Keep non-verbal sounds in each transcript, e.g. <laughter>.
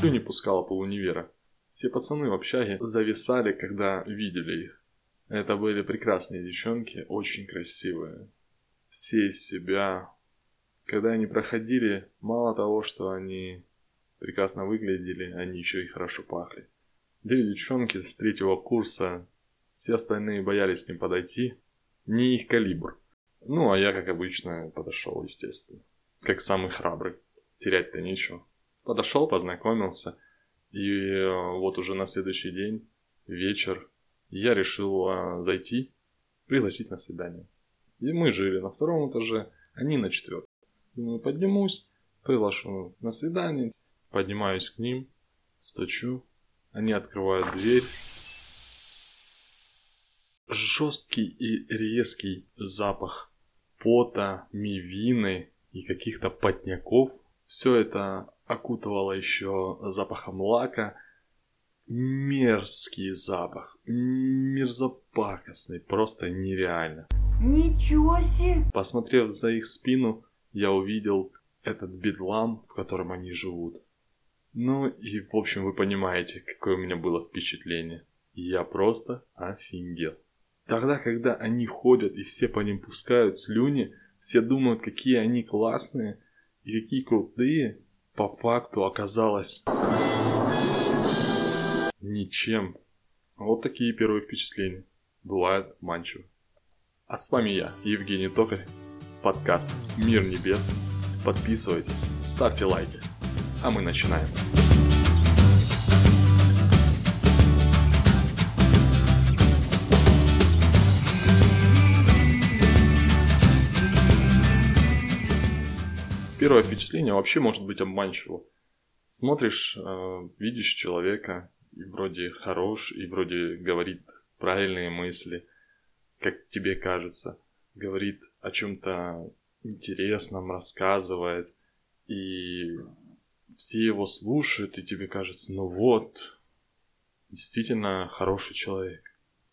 по слюни пускала полунивера. Все пацаны в общаге зависали, когда видели их. Это были прекрасные девчонки, очень красивые. Все из себя. Когда они проходили, мало того, что они прекрасно выглядели, они еще и хорошо пахли. Две девчонки с третьего курса, все остальные боялись к ним подойти. Не их калибр. Ну, а я, как обычно, подошел, естественно. Как самый храбрый. Терять-то нечего. Подошел, познакомился. И э, вот уже на следующий день, вечер, я решил а, зайти, пригласить на свидание. И мы жили на втором этаже, они на четвертом. Думаю, поднимусь, приглашу на свидание, поднимаюсь к ним, стучу, они открывают дверь. Жесткий и резкий запах пота, мивины и каких-то потняков. Все это окутывало еще запахом лака. Мерзкий запах, мерзопакостный, просто нереально. Ничего себе! Посмотрев за их спину, я увидел этот бедлам, в котором они живут. Ну и, в общем, вы понимаете, какое у меня было впечатление. Я просто офигел. Тогда, когда они ходят и все по ним пускают слюни, все думают, какие они классные и какие крутые, по факту оказалось ничем. Вот такие первые впечатления. Бывают обманчивы. А с вами я, Евгений Токарь, подкаст «Мир небес». Подписывайтесь, ставьте лайки а мы начинаем. Первое впечатление вообще может быть обманчиво. Смотришь, э, видишь человека, и вроде хорош, и вроде говорит правильные мысли, как тебе кажется, говорит о чем-то интересном, рассказывает, и все его слушают, и тебе кажется, ну вот, действительно хороший человек.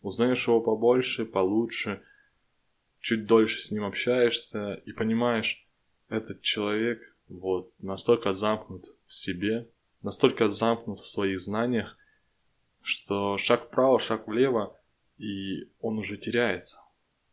Узнаешь его побольше, получше, чуть дольше с ним общаешься и понимаешь, этот человек вот настолько замкнут в себе, настолько замкнут в своих знаниях, что шаг вправо, шаг влево, и он уже теряется.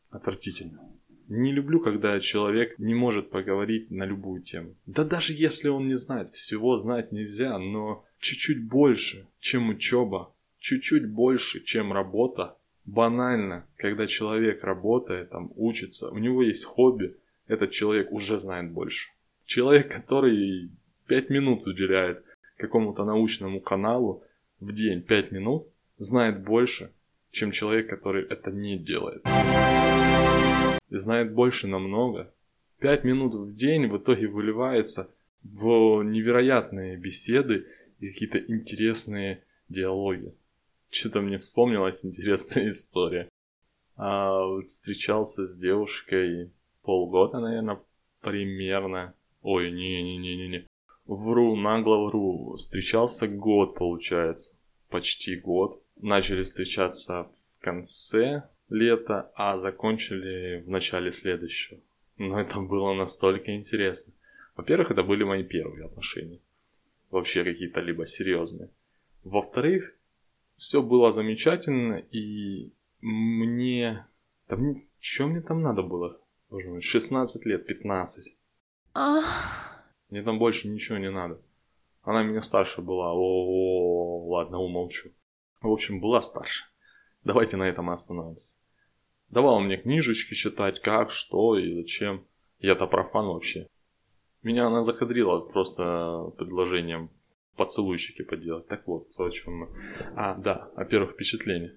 Отвратительно. Не люблю, когда человек не может поговорить на любую тему. Да даже если он не знает, всего знать нельзя, но чуть-чуть больше, чем учеба, чуть-чуть больше, чем работа. Банально, когда человек работает, там, учится, у него есть хобби, этот человек уже знает больше. Человек, который 5 минут уделяет какому-то научному каналу в день 5 минут, знает больше, чем человек, который это не делает и знает больше намного. Пять минут в день в итоге выливается в невероятные беседы и какие-то интересные диалоги. Что-то мне вспомнилась интересная <laughs> история. А, встречался с девушкой полгода, наверное, примерно. Ой, не-не-не-не-не. Вру, нагло вру. Встречался год, получается. Почти год. Начали встречаться в конце лета, а закончили в начале следующего. Но это было настолько интересно. Во-первых, это были мои первые отношения. Вообще какие-то либо серьезные. Во-вторых, все было замечательно, и мне... Там, что мне там надо было? Боже мой, 16 лет, 15. Мне там больше ничего не надо. Она меня старше была. О, ладно, умолчу. В общем, была старше. Давайте на этом остановимся. Давал мне книжечки читать, как, что и зачем. Я-то профан вообще. Меня она закадрила просто предложением поцелуйчики поделать. Так вот, о чем мы... А, да, о первых впечатлениях.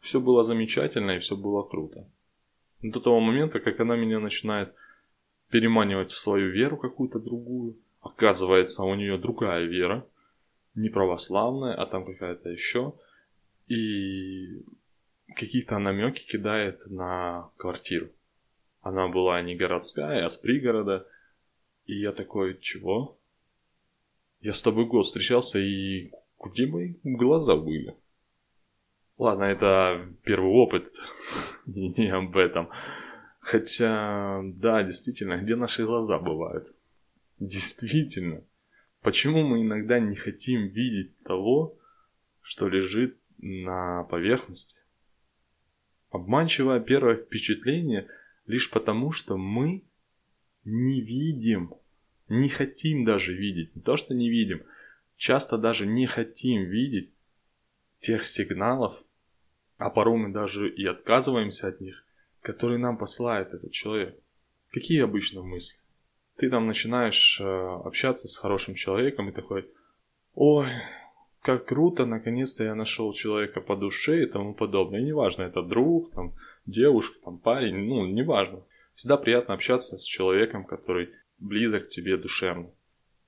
Все было замечательно и все было круто. До того момента, как она меня начинает переманивать в свою веру какую-то другую. Оказывается, у нее другая вера. Не православная, а там какая-то еще. И какие-то намеки кидает на квартиру. Она была не городская, а с пригорода. И я такой, чего? Я с тобой год встречался, и где мои глаза были? Ладно, это первый опыт, <laughs> не об этом. Хотя, да, действительно, где наши глаза бывают? Действительно. Почему мы иногда не хотим видеть того, что лежит на поверхности? Обманчивое первое впечатление лишь потому, что мы не видим, не хотим даже видеть, не то что не видим, часто даже не хотим видеть тех сигналов, а порой мы даже и отказываемся от них, которые нам посылает этот человек. Какие обычно мысли? Ты там начинаешь э, общаться с хорошим человеком и такой, ой, как круто, наконец-то я нашел человека по душе и тому подобное. И неважно, это друг, там, девушка, там, парень, ну, неважно. Всегда приятно общаться с человеком, который близок к тебе душевно.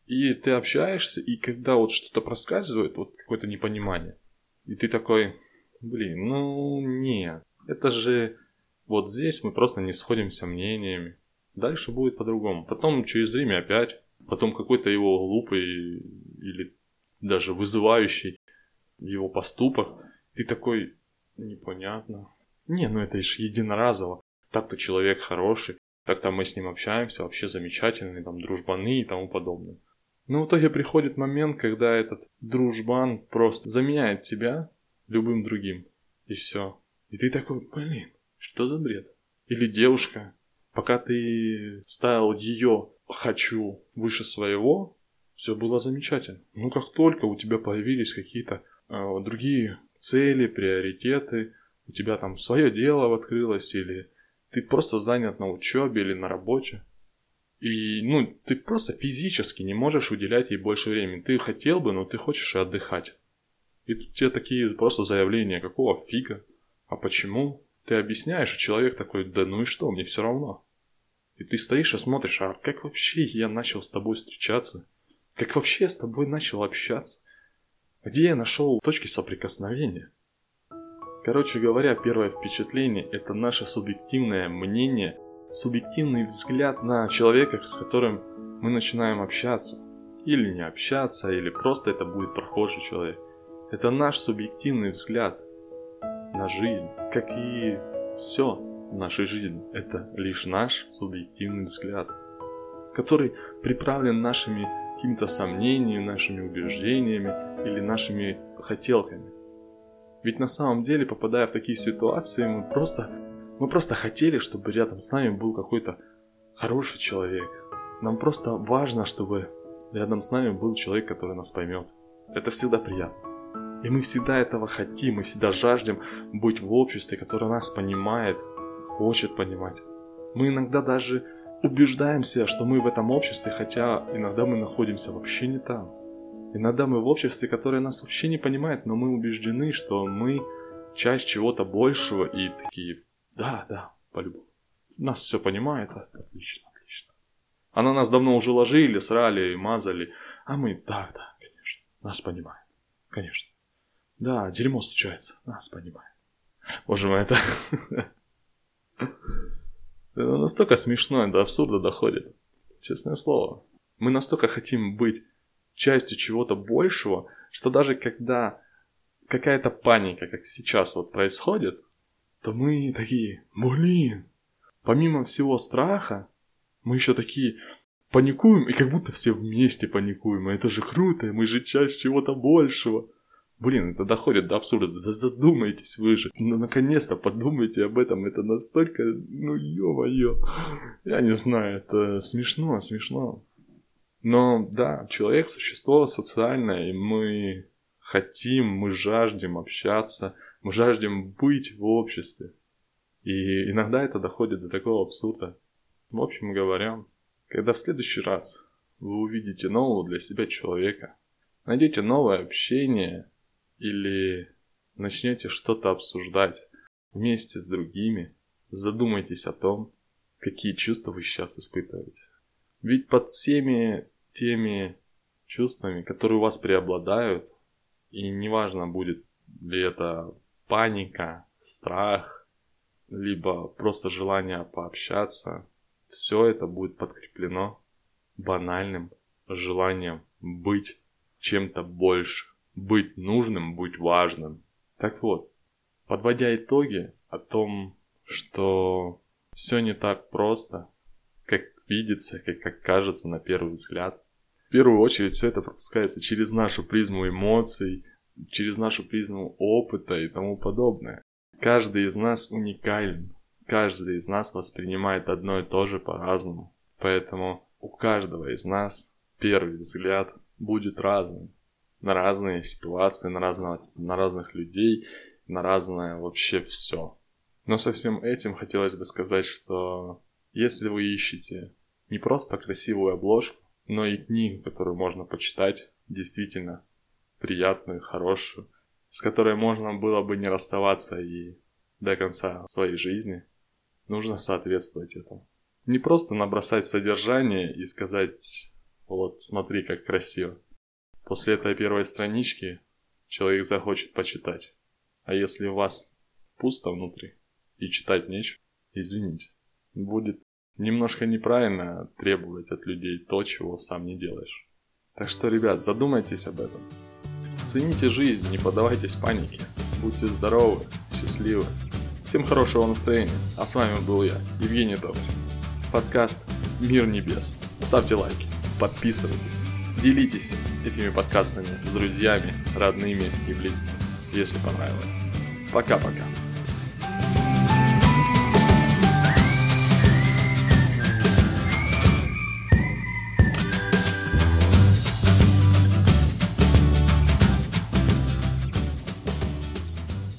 И ты общаешься, и когда вот что-то проскальзывает, вот какое-то непонимание, и ты такой, блин, ну нет, это же вот здесь мы просто не сходимся мнениями. Дальше будет по-другому. Потом через время опять, потом какой-то его глупый или даже вызывающий его поступок. Ты такой, непонятно. Не, ну это же единоразово. Так-то человек хороший, так-то мы с ним общаемся, вообще замечательный, там, дружбаны и тому подобное. Но в итоге приходит момент, когда этот дружбан просто заменяет тебя любым другим. И все. И ты такой, блин, что за бред? Или девушка, пока ты ставил ее «хочу» выше своего, все было замечательно. Ну, как только у тебя появились какие-то э, другие цели, приоритеты, у тебя там свое дело открылось, или ты просто занят на учебе или на работе, и, ну, ты просто физически не можешь уделять ей больше времени. Ты хотел бы, но ты хочешь и отдыхать. И тут тебе такие просто заявления, какого фига? А почему? Ты объясняешь, а человек такой, да ну и что, мне все равно. И ты стоишь и смотришь, а как вообще я начал с тобой встречаться? Как вообще я с тобой начал общаться? Где я нашел точки соприкосновения? Короче говоря, первое впечатление – это наше субъективное мнение, субъективный взгляд на человека, с которым мы начинаем общаться. Или не общаться, или просто это будет прохожий человек. Это наш субъективный взгляд на жизнь, как и все в нашей жизни. Это лишь наш субъективный взгляд, который приправлен нашими какими-то сомнениями, нашими убеждениями или нашими хотелками. Ведь на самом деле, попадая в такие ситуации, мы просто, мы просто хотели, чтобы рядом с нами был какой-то хороший человек. Нам просто важно, чтобы рядом с нами был человек, который нас поймет. Это всегда приятно. И мы всегда этого хотим, мы всегда жаждем быть в обществе, которое нас понимает, хочет понимать. Мы иногда даже убеждаемся, что мы в этом обществе, хотя иногда мы находимся вообще не там. Иногда мы в обществе, которое нас вообще не понимает, но мы убеждены, что мы часть чего-то большего и такие, да, да, по-любому. Нас все понимает, отлично, отлично. А на нас давно уже ложили, срали, мазали, а мы, да, да, конечно, нас понимает, конечно. Да, дерьмо случается, нас понимает. Боже мой, это... <laughs> Это настолько смешно, до абсурда доходит. Честное слово. Мы настолько хотим быть частью чего-то большего, что даже когда какая-то паника, как сейчас вот происходит, то мы такие, блин, помимо всего страха, мы еще такие паникуем, и как будто все вместе паникуем, и это же круто, мы же часть чего-то большего. Блин, это доходит до абсурда. Да задумайтесь вы же. Ну, наконец-то подумайте об этом. Это настолько, ну, ё-моё. Я не знаю, это смешно, смешно. Но да, человек – существо социальное, и мы хотим, мы жаждем общаться, мы жаждем быть в обществе. И иногда это доходит до такого абсурда. В общем говоря, когда в следующий раз вы увидите нового для себя человека, найдете новое общение – или начнете что-то обсуждать вместе с другими, задумайтесь о том, какие чувства вы сейчас испытываете. Ведь под всеми теми чувствами, которые у вас преобладают, и неважно будет ли это паника, страх, либо просто желание пообщаться, все это будет подкреплено банальным желанием быть чем-то больше быть нужным, быть важным. Так вот, подводя итоги о том, что все не так просто, как видится, как, как кажется на первый взгляд, В первую очередь все это пропускается через нашу призму эмоций, через нашу призму опыта и тому подобное. Каждый из нас уникален, каждый из нас воспринимает одно и то же по-разному. Поэтому у каждого из нас первый взгляд будет разным на разные ситуации, на, разного, на разных людей, на разное вообще все. Но со всем этим хотелось бы сказать, что если вы ищете не просто красивую обложку, но и книгу, которую можно почитать, действительно приятную, хорошую, с которой можно было бы не расставаться и до конца своей жизни, нужно соответствовать этому. Не просто набросать содержание и сказать, вот смотри, как красиво. После этой первой странички человек захочет почитать. А если у вас пусто внутри и читать нечего, извините, будет немножко неправильно требовать от людей то, чего сам не делаешь. Так что, ребят, задумайтесь об этом. Цените жизнь, не поддавайтесь панике. Будьте здоровы, счастливы. Всем хорошего настроения. А с вами был я, Евгений Добрый. Подкаст «Мир небес». Ставьте лайки, подписывайтесь. Делитесь этими подкастами с друзьями, родными и близкими, если понравилось. Пока-пока.